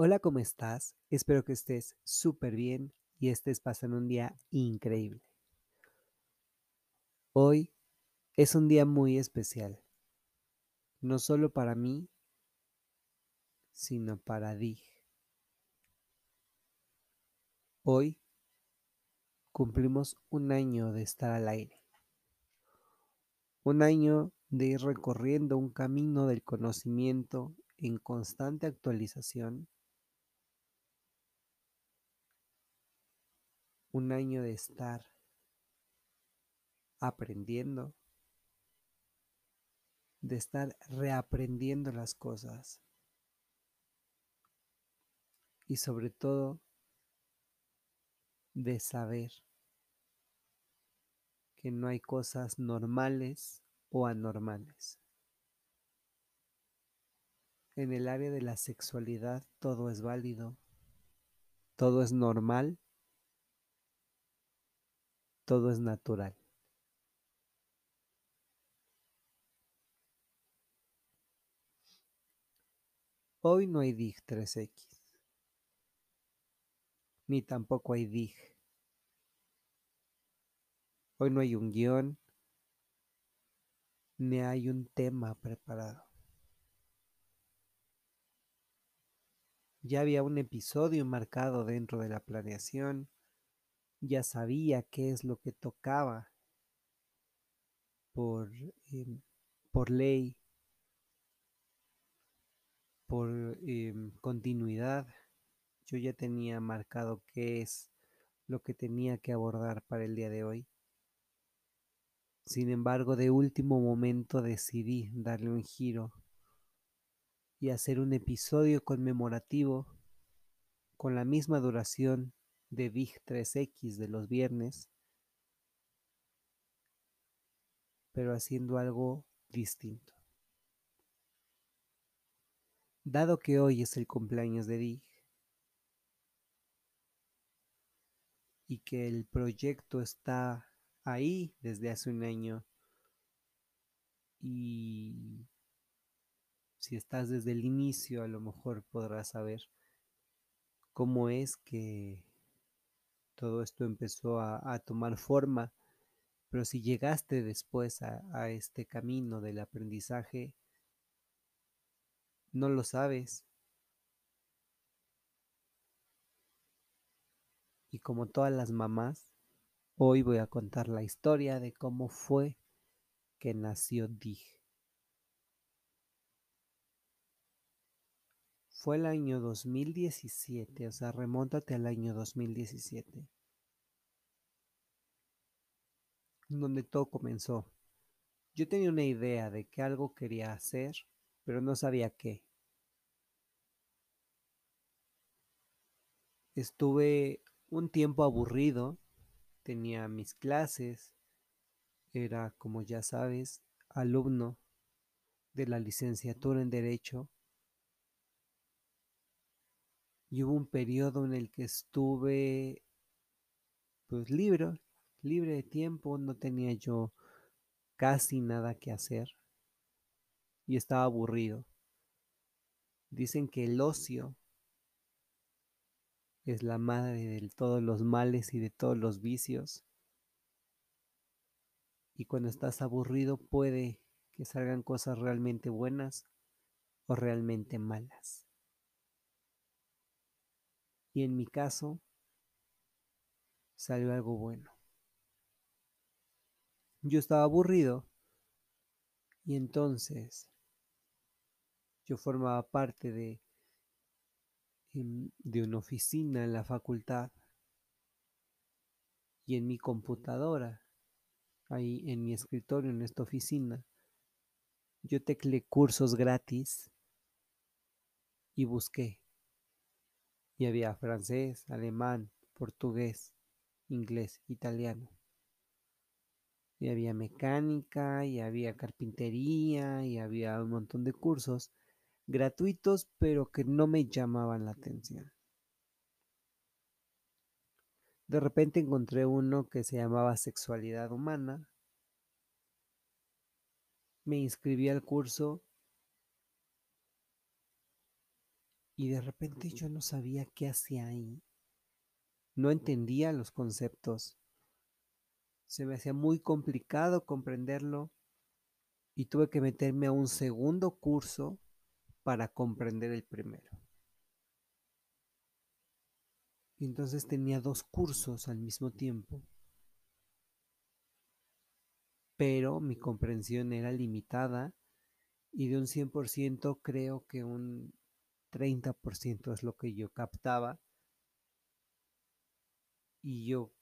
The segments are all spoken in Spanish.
Hola, ¿cómo estás? Espero que estés súper bien y estés pasando un día increíble. Hoy es un día muy especial, no solo para mí, sino para Dig. Hoy cumplimos un año de estar al aire, un año de ir recorriendo un camino del conocimiento en constante actualización un año de estar aprendiendo, de estar reaprendiendo las cosas y sobre todo de saber que no hay cosas normales o anormales. En el área de la sexualidad todo es válido, todo es normal todo es natural. Hoy no hay DIG 3X, ni tampoco hay DIG. Hoy no hay un guion, ni hay un tema preparado. Ya había un episodio marcado dentro de la planeación ya sabía qué es lo que tocaba por, em, por ley, por em, continuidad. Yo ya tenía marcado qué es lo que tenía que abordar para el día de hoy. Sin embargo, de último momento decidí darle un giro y hacer un episodio conmemorativo con la misma duración de Big 3X de los viernes, pero haciendo algo distinto. Dado que hoy es el cumpleaños de Dig y que el proyecto está ahí desde hace un año y si estás desde el inicio a lo mejor podrás saber cómo es que todo esto empezó a, tomar forma, pero si llegaste después a este camino del aprendizaje, no lo sabes. Y como todas las mamás, hoy voy a contar la historia de cómo fue que nació Dig. Fue el año 2017, o sea, remóntate al año 2017. Donde todo comenzó. Yo tenía una idea de que algo quería hacer, pero no sabía qué. Estuve un tiempo aburrido, tenía mis clases, era, como ya sabes, alumno de la licenciatura en Derecho y hubo un periodo en el que estuve pues libre, libre de tiempo, no tenía yo casi nada que hacer y estaba aburrido. Dicen que el ocio es la madre de todos los males y de todos los vicios. Y cuando estás aburrido puede que salgan cosas realmente buenas o realmente malas. Y en mi caso, salió algo bueno. Yo estaba aburrido y entonces yo formaba parte de, de una oficina en la facultad y en mi computadora, ahí en mi escritorio, en esta oficina, yo tecleé cursos gratis y busqué y había francés, alemán, portugués, inglés, italiano. Y había mecánica, y había carpintería, y había un montón de cursos gratuitos, pero que no me llamaban la atención. De repente encontré uno que se llamaba Sexualidad Humana. Me inscribí al curso Y de repente yo no sabía qué hacía ahí. No entendía los conceptos. Se me hacía muy complicado comprenderlo y tuve que meterme a un segundo curso para comprender el primero. Y entonces tenía dos cursos al mismo tiempo, pero mi comprensión era limitada y de un 100% creo que un 30% es lo que yo captaba y yo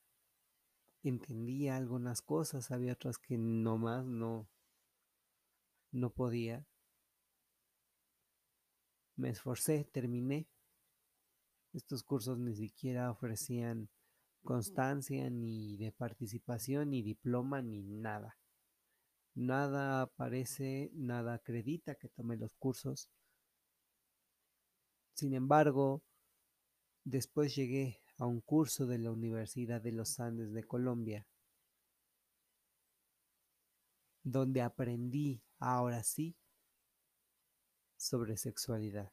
entendía algunas cosas, había otras que nomás no, no podía. Me esforcé, terminé. Estos cursos ni siquiera ofrecían constancia ni de participación, ni diploma, ni nada. Nada aparece, nada acredita que tome los cursos. Sin embargo, después llegué a un curso de la Universidad de los Andes de Colombia, donde aprendí ahora sí sobre sexualidad.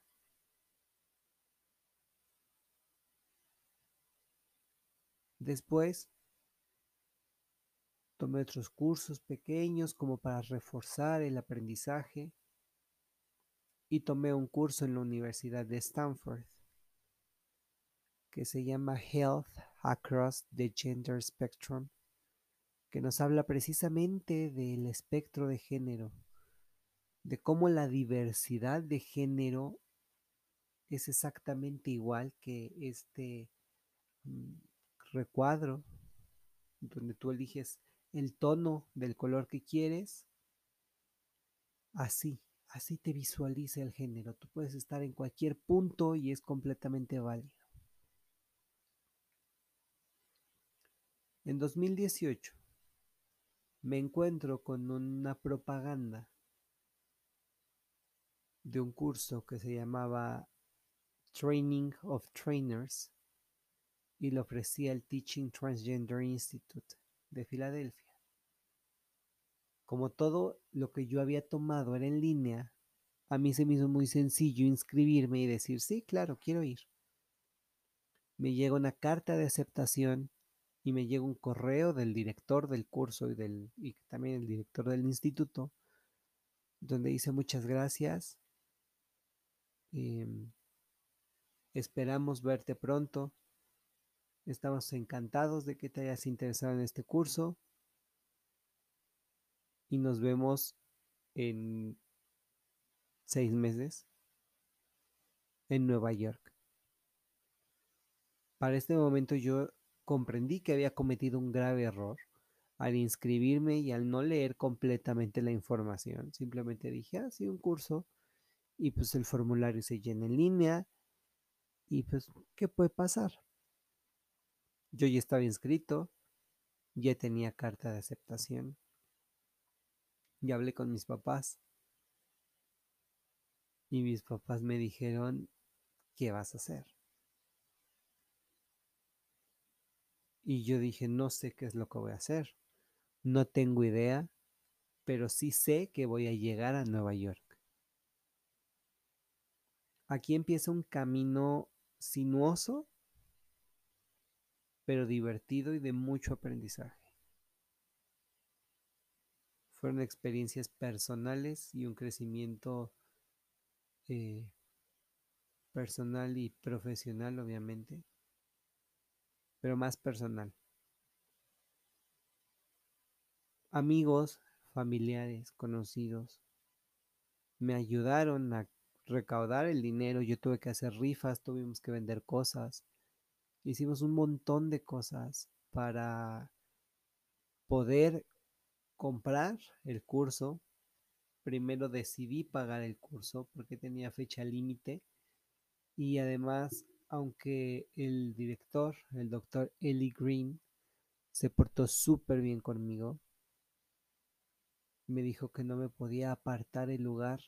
Después tomé otros cursos pequeños como para reforzar el aprendizaje y tomé un curso en la Universidad de Stanford que se llama Health Across the Gender Spectrum, que nos habla precisamente del espectro de género de cómo la diversidad de género es exactamente igual que este mm, recuadro donde tú eliges el tono del color que quieres. Así, así te visualiza el género. Tú puedes estar en cualquier punto y es completamente válido. En 2018 me encuentro con una propaganda de un curso que se llamaba Training of Trainers y lo ofrecía el Teaching Transgender Institute de Filadelfia. Como todo lo que yo había tomado era en línea, a mí se me hizo muy sencillo inscribirme y decir, sí, claro, quiero ir. Me llega una carta de aceptación y me llega un correo del director del curso y, del, y también el director del instituto, donde dice muchas gracias, Em, esperamos verte pronto. Estamos encantados de que te hayas interesado en este curso. Y nos vemos en seis meses en Nueva York. Para este momento yo comprendí que había cometido un grave error al inscribirme y al no leer completamente la información. Simplemente dije, ah, sí, un curso y pues el formulario se llena en línea y pues, ¿qué puede pasar? Yo ya estaba inscrito, ya tenía carta de aceptación, ya hablé con mis papás y mis papás me dijeron, ¿qué vas a hacer? Y yo dije, no sé qué es lo que voy a hacer, no tengo idea, pero sí sé que voy a llegar a Nueva York. Aquí empieza un camino sinuoso, pero divertido y de mucho aprendizaje. Fueron experiencias personales y un crecimiento eh, personal y profesional, obviamente, pero más personal. Amigos, familiares, conocidos, me ayudaron a recaudar el dinero, yo tuve que hacer rifas, tuvimos que vender cosas, hicimos un montón de cosas para poder comprar el curso. Primero decidí pagar el curso porque tenía fecha límite y además, aunque el director, el doctor Ellie Green, se portó súper bien conmigo, me dijo que no me podía apartar el lugar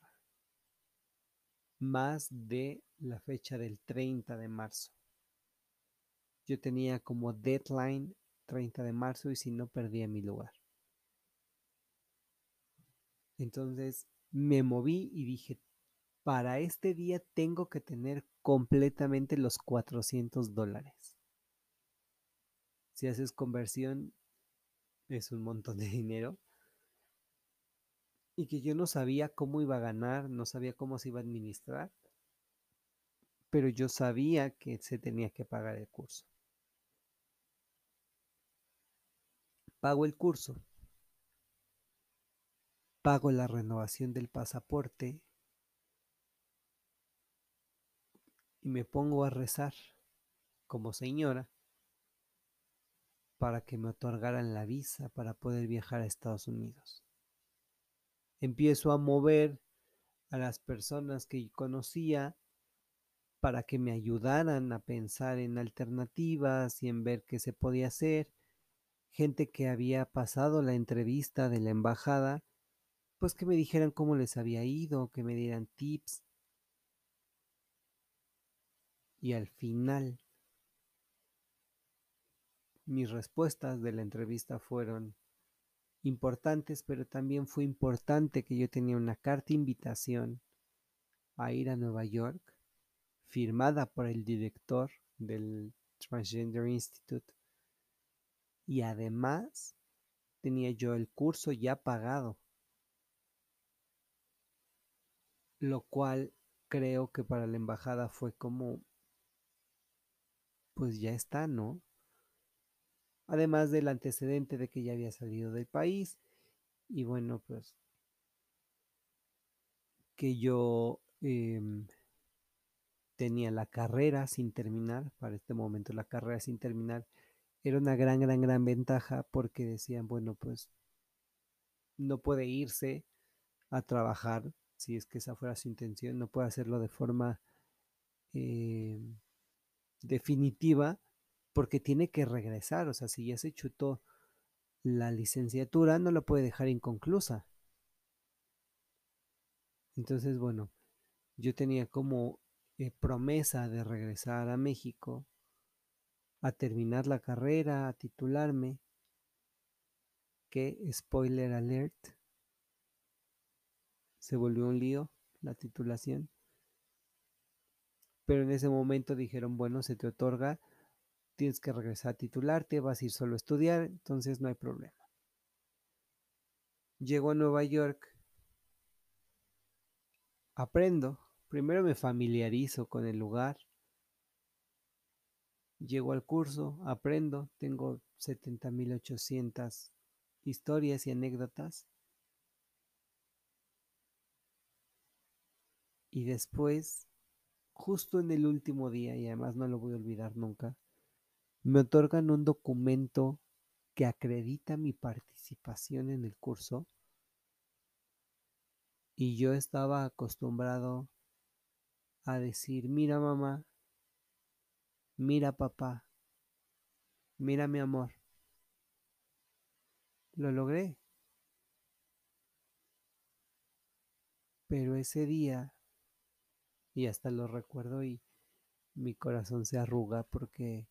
más de la fecha del 30 de marzo. Yo tenía como deadline 30 de marzo y si no perdía mi lugar. Entonces me moví y dije, para este día tengo que tener completamente los 400 dólares. Si haces conversión, es un montón de dinero. Y que yo no sabía cómo iba a ganar, no sabía cómo se iba a administrar, pero yo sabía que se tenía que pagar el curso. Pago el curso, pago la renovación del pasaporte y me pongo a rezar como señora para que me otorgaran la visa para poder viajar a Estados Unidos. Empiezo a mover a las personas que conocía para que me ayudaran a pensar en alternativas y en ver qué se podía hacer. Gente que había pasado la entrevista de la embajada, pues que me dijeran cómo les había ido, que me dieran tips. Y al final mis respuestas de la entrevista fueron importantes, pero también fue importante que yo tenía una carta invitación a ir a Nueva York, firmada por el director del Transgender Institute, y además tenía yo el curso ya pagado, lo cual creo que para la embajada fue como, pues ya está, ¿no? además del antecedente de que ya había salido del país y bueno, pues que yo em, tenía la carrera sin terminar, para este momento la carrera sin terminar, era una gran, gran, gran ventaja porque decían, bueno, pues no puede irse a trabajar, si es que esa fuera su intención, no puede hacerlo de forma em, definitiva, porque tiene que regresar, o sea, si ya se chutó la licenciatura, no la puede dejar inconclusa. Entonces, bueno, yo tenía como eh, promesa de regresar a México, a terminar la carrera, a titularme, que, spoiler alert, se volvió un lío la titulación. Pero en ese momento dijeron, bueno, se te otorga tienes que regresar a titularte, vas a ir solo a estudiar, entonces no hay problema. Llego a Nueva York, aprendo, primero me familiarizo con el lugar, llego al curso, aprendo, tengo 70.800 historias y anécdotas. Y después, justo en el último día, y además no lo voy a olvidar nunca, me otorgan un documento que acredita mi participación en el curso y yo estaba acostumbrado a decir, mira mamá, mira papá, mira mi amor. Lo logré. Pero ese día, y hasta lo recuerdo y mi corazón se arruga porque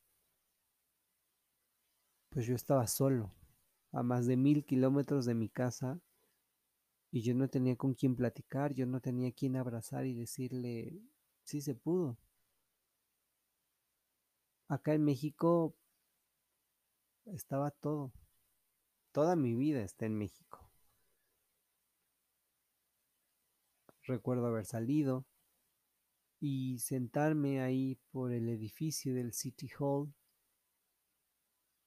pues yo estaba solo, a más de mil kilómetros de mi casa, y yo no tenía con quién platicar, yo no tenía quien abrazar y decirle, sí se pudo. Acá en México estaba todo, toda mi vida está en México. Recuerdo haber salido y sentarme ahí por el edificio del City Hall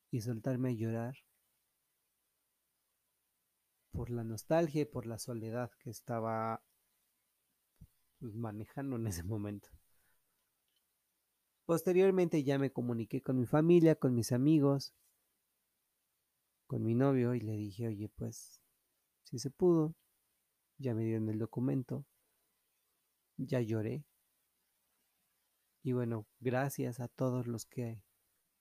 y soltarme a llorar por la nostalgia y por la soledad que estaba pues, manejando en ese momento. Posteriormente ya me comuniqué con mi familia, con mis amigos, con mi novio y le dije, oye, pues si se pudo, ya me dieron el documento, ya lloré. Y bueno, gracias a todos los que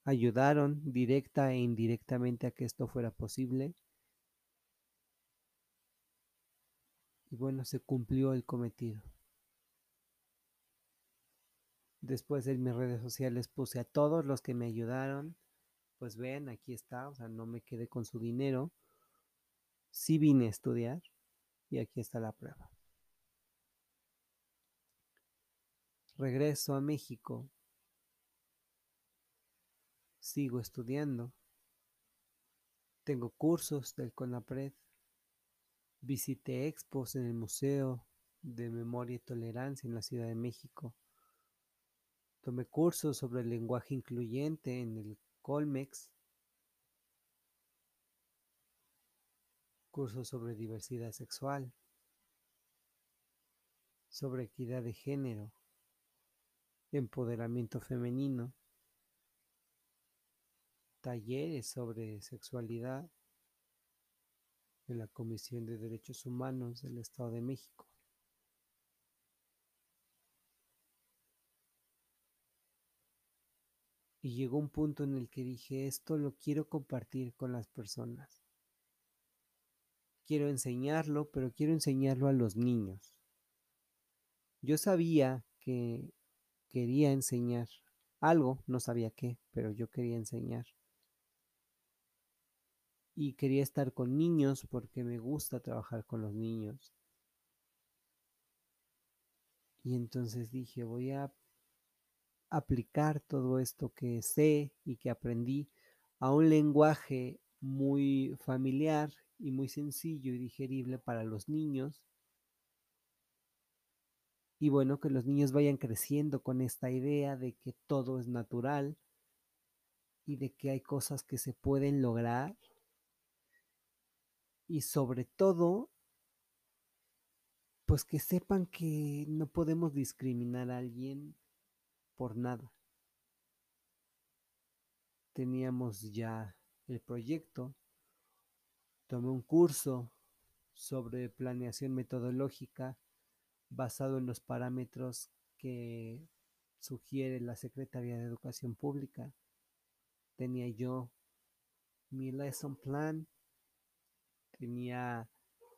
ayudaron directa e indirectamente a que esto fuera posible. Y bueno, se cumplió el cometido. Después en mis redes sociales puse a todos los que me ayudaron. Pues ven, aquí está, o sea, no me quedé con su dinero. Sí vine a estudiar y aquí está la prueba. Regreso a México, sigo estudiando, tengo cursos del CONAPRED, visité expos en el Museo de Memoria y Tolerancia en la Ciudad de México, tomé cursos sobre el lenguaje incluyente en el Colmex, cursos sobre diversidad sexual, sobre equidad de género, empoderamiento femenino, talleres sobre sexualidad en la Comisión de Derechos Humanos del Estado de México. Y llegó un punto en el que dije, esto lo quiero compartir con las personas. Quiero enseñarlo, pero quiero enseñarlo a los niños. Yo sabía que quería enseñar algo, no sabía qué, pero yo quería enseñar. Y quería estar con niños porque me gusta trabajar con los niños. Y entonces dije, voy a aplicar todo esto que sé y que aprendí a un lenguaje muy familiar y muy sencillo y digerible para los niños. Y bueno, que los niños vayan creciendo con esta idea de que todo es natural y de que hay cosas que se pueden lograr. Y sobre todo, pues que sepan que no podemos discriminar a alguien por nada. Teníamos ya el proyecto, tomé un curso sobre planeación metodológica basado en los parámetros que sugiere la Secretaría de Educación Pública. Tenía yo mi lesson plan, tenía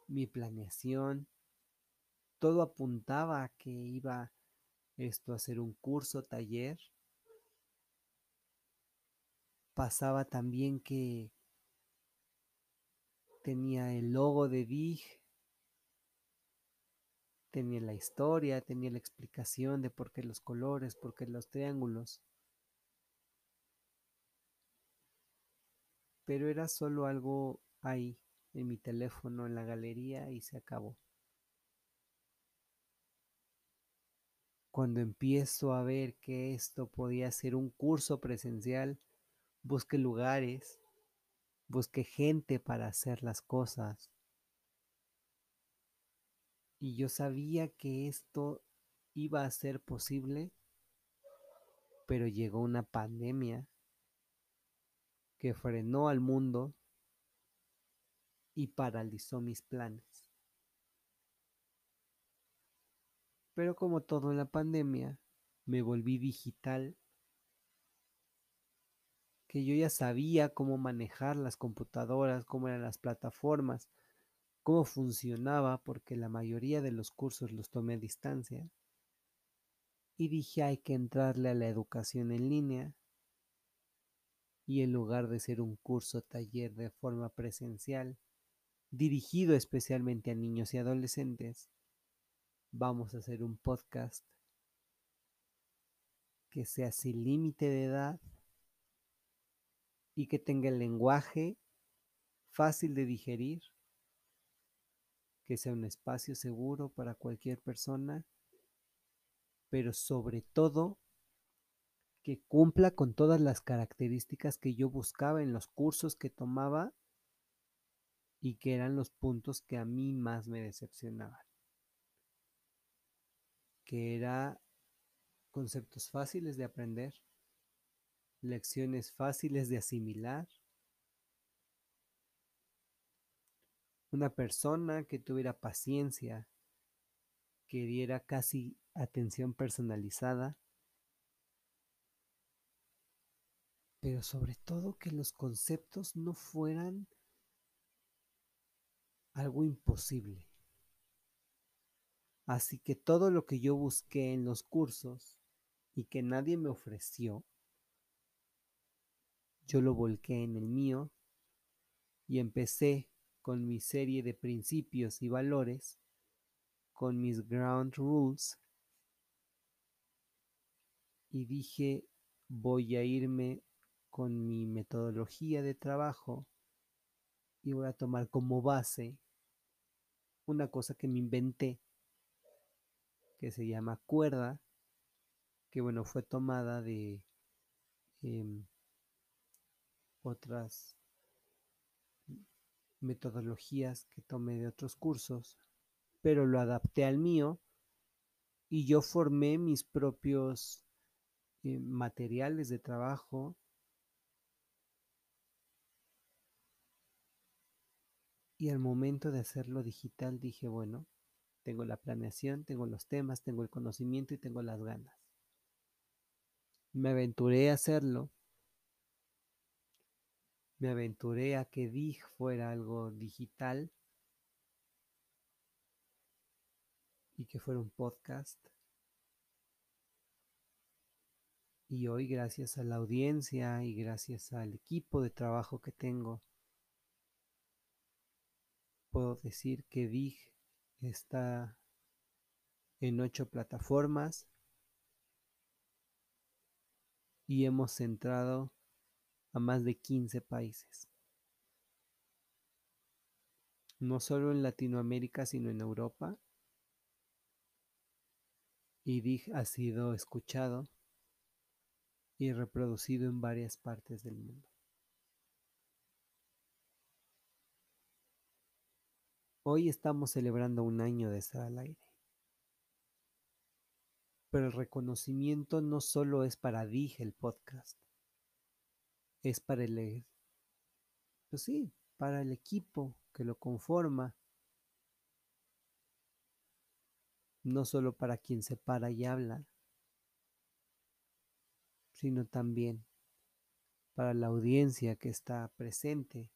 mi planeación, todo apuntaba a que iba esto a hacer un curso, taller. Pasaba también que tenía el logo de DIG, tenía la historia, tenía la explicación de por qué los colores, por qué los triángulos. Pero era solo algo ahí, en mi teléfono, en la galería y se acabó. Cuando empiezo a ver que esto podía ser un curso presencial, busqué lugares, busqué gente para hacer las cosas. Y yo sabía que esto iba a ser posible, pero llegó una pandemia que frenó al mundo y paralizó mis planes. Pero como todo en la pandemia, me volví digital, que yo ya sabía cómo manejar las computadoras, cómo eran las plataformas, cómo funcionaba, porque la mayoría de los cursos los tomé a distancia. Y dije, hay que entrarle a la educación en línea. Y en lugar de ser un curso taller de forma presencial, dirigido especialmente a niños y adolescentes, vamos a hacer un podcast que sea sin límite de edad y que tenga el lenguaje fácil de digerir, que sea un espacio seguro para cualquier persona, pero sobre todo que cumpla con todas las características que yo buscaba en los cursos que tomaba y que eran los puntos que a mí más me decepcionaban. Que era conceptos fáciles de aprender, lecciones fáciles de asimilar, una persona que tuviera paciencia, que diera casi atención personalizada, pero sobre todo que los conceptos no fueran algo imposible. Así que todo lo que yo busqué en los cursos y que nadie me ofreció, yo lo volqué en el mío y empecé con mi serie de principios y valores, con mis ground rules, y dije, voy a irme con mi metodología de trabajo y voy a tomar como base una cosa que me inventé que se llama cuerda, que bueno, fue tomada de em, otras metodologías que tomé de otros cursos, pero lo adapté al mío y yo formé mis propios eh, materiales de trabajo. Y al momento de hacerlo digital dije, bueno, tengo la planeación, tengo los temas, tengo el conocimiento y tengo las ganas. Me aventuré a hacerlo. Me aventuré a que DIG fuera algo digital y que fuera un podcast. Y hoy, gracias a la audiencia y gracias al equipo de trabajo que tengo, puedo decir que DIG está en ocho plataformas y hemos entrado a más de 15 países. No solo en Latinoamérica, sino en Europa. Y DIG ha sido escuchado y reproducido en varias partes del mundo. Hoy estamos celebrando un año de estar al aire. Pero el reconocimiento no solo es para Dije el podcast, es para el, pues sí, para el equipo que lo conforma, no solo para quien se para y habla, sino también para la audiencia que está presente,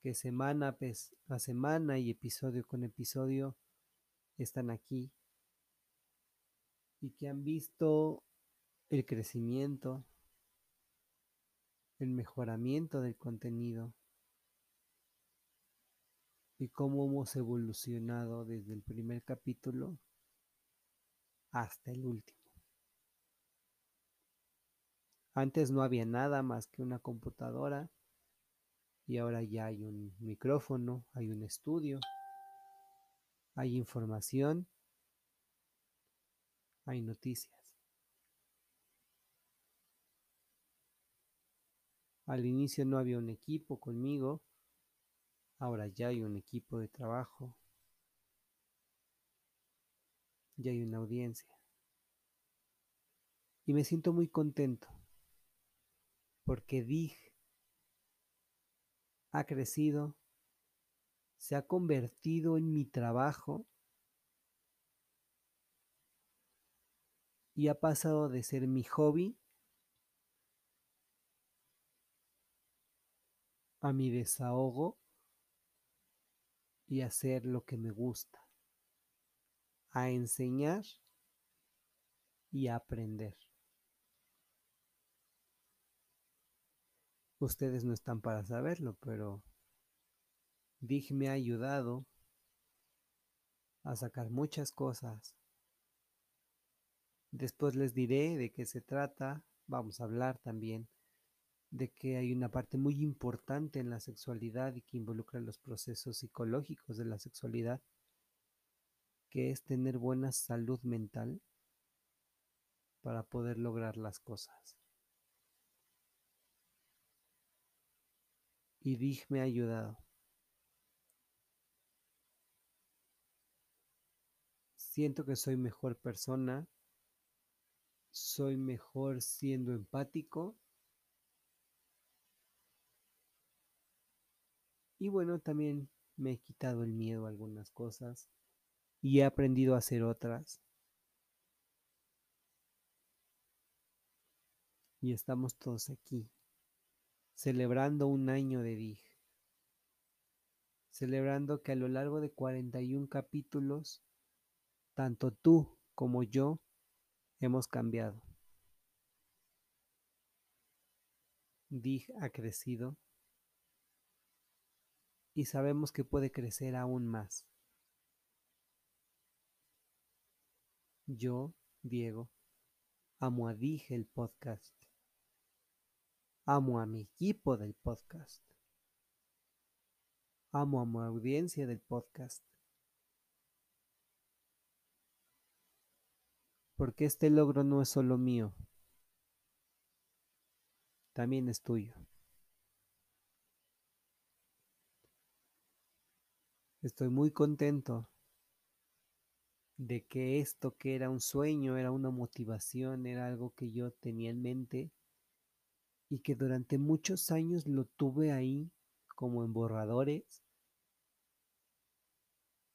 que semana a semana y episodio con episodio están aquí y que han visto el crecimiento, el mejoramiento del contenido y cómo hemos evolucionado desde el primer capítulo hasta el último. Antes no había nada más que una computadora y ahora ya hay un micrófono, hay un estudio, hay información, hay noticias. Al inicio no había un equipo conmigo, ahora ya hay un equipo de trabajo, ya hay una audiencia. Y me siento muy contento porque DIG ha crecido, se ha convertido en mi trabajo y ha pasado de ser mi hobby a mi desahogo y hacer lo que me gusta, a enseñar y a aprender. Ustedes no están para saberlo, pero Dig me ha ayudado a sacar muchas cosas. Después les diré de qué se trata. Vamos a hablar también de que hay una parte muy importante en la sexualidad y que involucra los procesos psicológicos de la sexualidad, que es tener buena salud mental para poder lograr las cosas. y Dig me ha ayudado. Siento que soy mejor persona, soy mejor siendo empático y bueno, también me he quitado el miedo a algunas cosas y he aprendido a hacer otras. Y estamos todos aquí celebrando un año de DIG, celebrando que a lo largo de 41 capítulos, tanto tú como yo hemos cambiado. DIG ha crecido y sabemos que puede crecer aún más. Yo, Diego, Amo a Dije el podcast. Amo a mi equipo del podcast. Amo a mi audiencia del podcast. Porque este logro no es solo mío, también es tuyo. Estoy muy contento de que esto que era un sueño, era una motivación, era algo que yo tenía en mente y que durante muchos años lo tuve ahí como en borradores.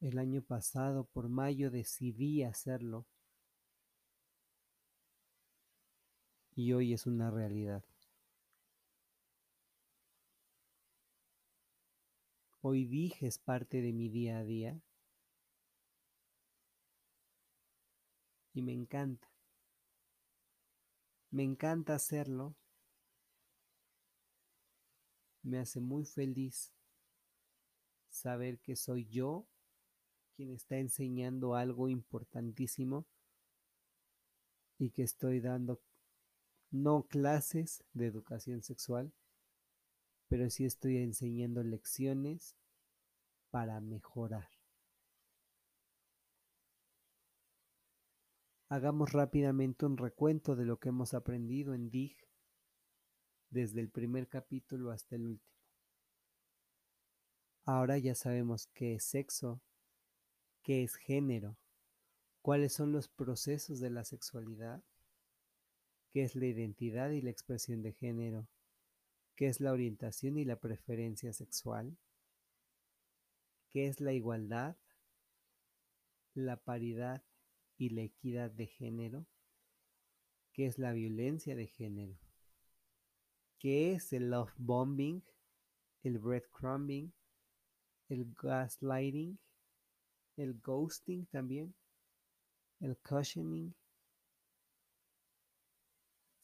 El año pasado, por mayo, decidí hacerlo y hoy es una realidad. Hoy dije es parte de mi día a día y me encanta. Me encanta hacerlo. Me hace muy feliz saber que soy yo quien está enseñando algo importantísimo y que estoy dando no clases de educación sexual, pero sí estoy enseñando lecciones para mejorar. Hagamos rápidamente un recuento de lo que hemos aprendido en DIG desde el primer capítulo hasta el último. Ahora ya sabemos qué es sexo, qué es género, cuáles son los procesos de la sexualidad, qué es la identidad y la expresión de género, qué es la orientación y la preferencia sexual, qué es la igualdad, la paridad y la equidad de género, qué es la violencia de género, qué es el love bombing, el breadcrumbing, el gaslighting, el ghosting también, el cushioning,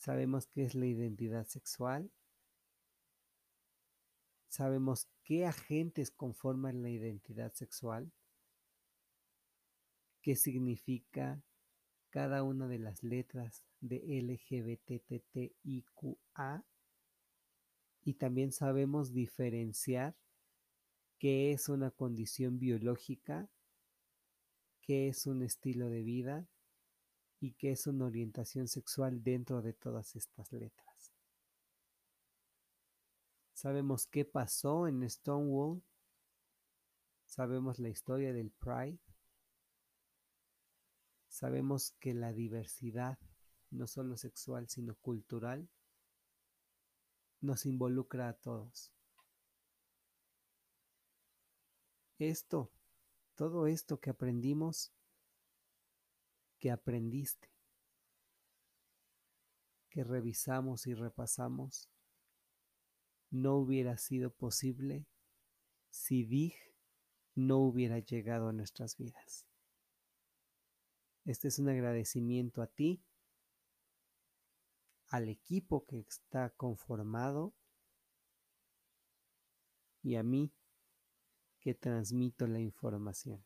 Sabemos qué es la identidad sexual. Sabemos qué agentes conforman la identidad sexual. Qué significa cada una de las letras de LGBTTIQA. Y también sabemos diferenciar qué es una condición biológica, qué es un estilo de vida y qué es una orientación sexual dentro de todas estas letras. Sabemos qué pasó en Stonewall, sabemos la historia del Pride, sabemos que la diversidad, no solo sexual, sino cultural, nos involucra a todos. Esto, todo esto que aprendimos, que aprendiste, que revisamos y repasamos, no hubiera sido posible si DIG no hubiera llegado a nuestras vidas. Este es un agradecimiento a ti, al equipo que está conformado y a mí que transmito la información.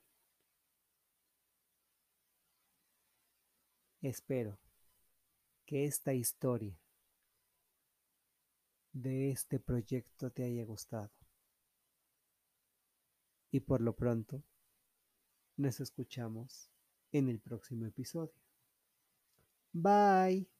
Espero que esta historia de este proyecto te haya gustado. Y por lo pronto, nos escuchamos en el próximo episodio. Bye.